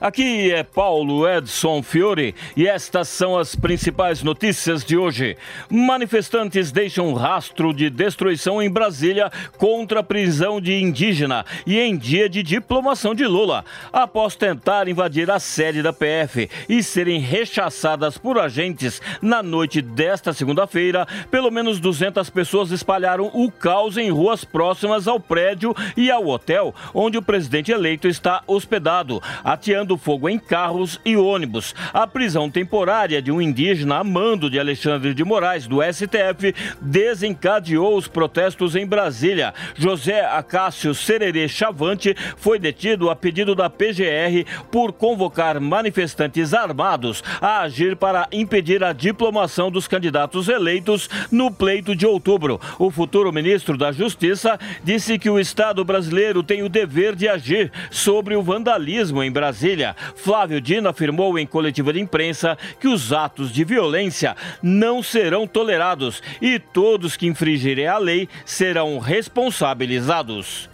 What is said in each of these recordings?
Aqui é Paulo Edson Fiore e estas são as principais notícias de hoje. Manifestantes deixam rastro de destruição em Brasília contra a prisão de indígena e em dia de diplomação de Lula, após tentar invadir a sede da PF e serem rechaçadas por agentes na noite desta segunda-feira. Pelo menos 200 pessoas espalharam o caos em ruas próximas ao prédio e ao hotel onde o presidente eleito está hospedado, ateando do fogo em carros e ônibus. A prisão temporária de um indígena a mando de Alexandre de Moraes, do STF, desencadeou os protestos em Brasília. José Acácio Sererê Chavante foi detido a pedido da PGR por convocar manifestantes armados a agir para impedir a diplomação dos candidatos eleitos no pleito de outubro. O futuro ministro da Justiça disse que o Estado brasileiro tem o dever de agir sobre o vandalismo em Brasília. Brasília. Flávio Dino afirmou em coletiva de imprensa que os atos de violência não serão tolerados e todos que infringirem a lei serão responsabilizados.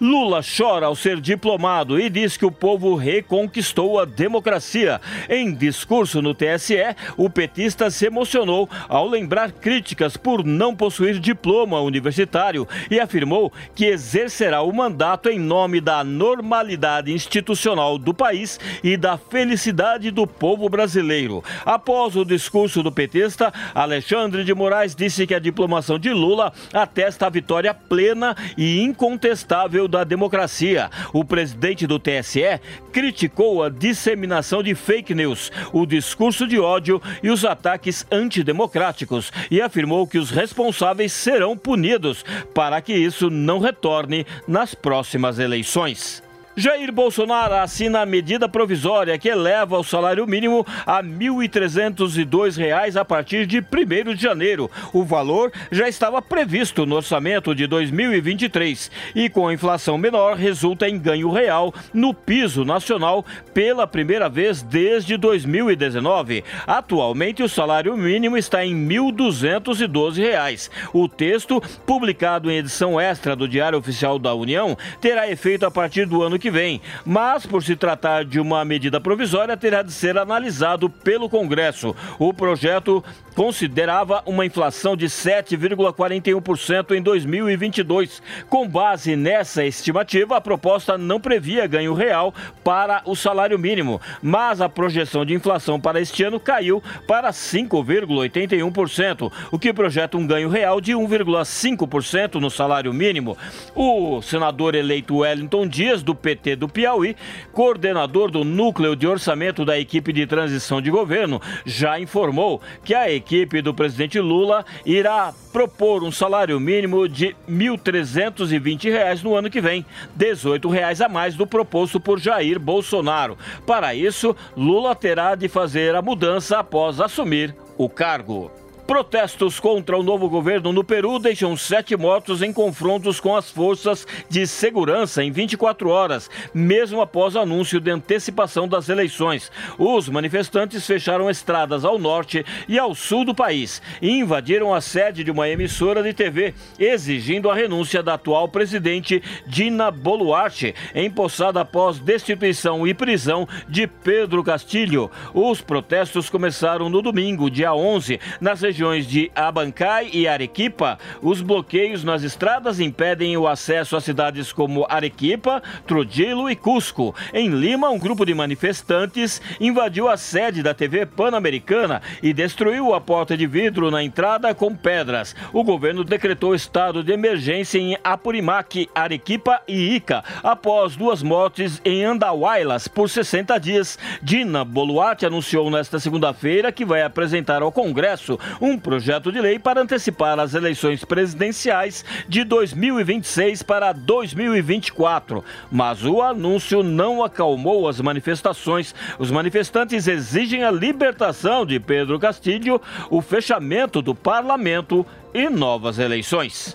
Lula chora ao ser diplomado e diz que o povo reconquistou a democracia. Em discurso no TSE, o petista se emocionou ao lembrar críticas por não possuir diploma universitário e afirmou que exercerá o mandato em nome da normalidade institucional do país e da felicidade do povo brasileiro. Após o discurso do petista, Alexandre de Moraes disse que a diplomação de Lula atesta a vitória plena e incontestável da democracia. O presidente do TSE criticou a disseminação de fake news, o discurso de ódio e os ataques antidemocráticos e afirmou que os responsáveis serão punidos para que isso não retorne nas próximas eleições. Jair Bolsonaro assina a medida provisória que eleva o salário mínimo a R$ 1.302 a partir de 1 de janeiro. O valor já estava previsto no orçamento de 2023 e, com a inflação menor, resulta em ganho real no piso nacional pela primeira vez desde 2019. Atualmente, o salário mínimo está em R$ 1.212. O texto, publicado em edição extra do Diário Oficial da União, terá efeito a partir do ano que que vem, mas por se tratar de uma medida provisória, terá de ser analisado pelo Congresso. O projeto considerava uma inflação de 7,41% em 2022. Com base nessa estimativa, a proposta não previa ganho real para o salário mínimo, mas a projeção de inflação para este ano caiu para 5,81%, o que projeta um ganho real de 1,5% no salário mínimo. O senador eleito Wellington Dias, do PT, PT do Piauí, coordenador do núcleo de orçamento da equipe de transição de governo, já informou que a equipe do presidente Lula irá propor um salário mínimo de R$ 1.320 no ano que vem, 18 reais a mais do proposto por Jair Bolsonaro. Para isso, Lula terá de fazer a mudança após assumir o cargo. Protestos contra o novo governo no Peru deixam sete mortos em confrontos com as forças de segurança em 24 horas, mesmo após anúncio de antecipação das eleições. Os manifestantes fecharam estradas ao norte e ao sul do país e invadiram a sede de uma emissora de TV, exigindo a renúncia da atual presidente Dina Boluarte, empossada após destituição e prisão de Pedro Castilho. Os protestos começaram no domingo, dia 11, nas regiões regiões de Abancay e Arequipa, os bloqueios nas estradas impedem o acesso a cidades como Arequipa, Trujillo e Cusco. Em Lima, um grupo de manifestantes invadiu a sede da TV Pan-Americana e destruiu a porta de vidro na entrada com pedras. O governo decretou estado de emergência em Apurimac, Arequipa e Ica, após duas mortes em Andahuaylas por 60 dias. Dina Boluarte anunciou nesta segunda-feira que vai apresentar ao Congresso um projeto de lei para antecipar as eleições presidenciais de 2026 para 2024. Mas o anúncio não acalmou as manifestações. Os manifestantes exigem a libertação de Pedro Castilho, o fechamento do parlamento e novas eleições.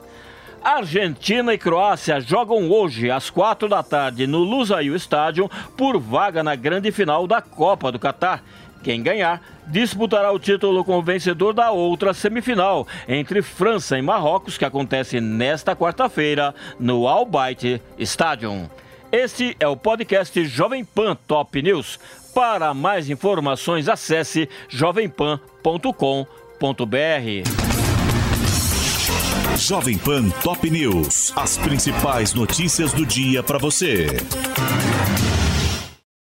Argentina e Croácia jogam hoje às quatro da tarde no Lusail Stadium por vaga na grande final da Copa do Catar. Quem ganhar disputará o título com o vencedor da outra semifinal entre França e Marrocos, que acontece nesta quarta-feira no Al Bayt Stadium. Este é o podcast Jovem Pan Top News. Para mais informações, acesse jovempan.com.br. Jovem Pan Top News. As principais notícias do dia para você.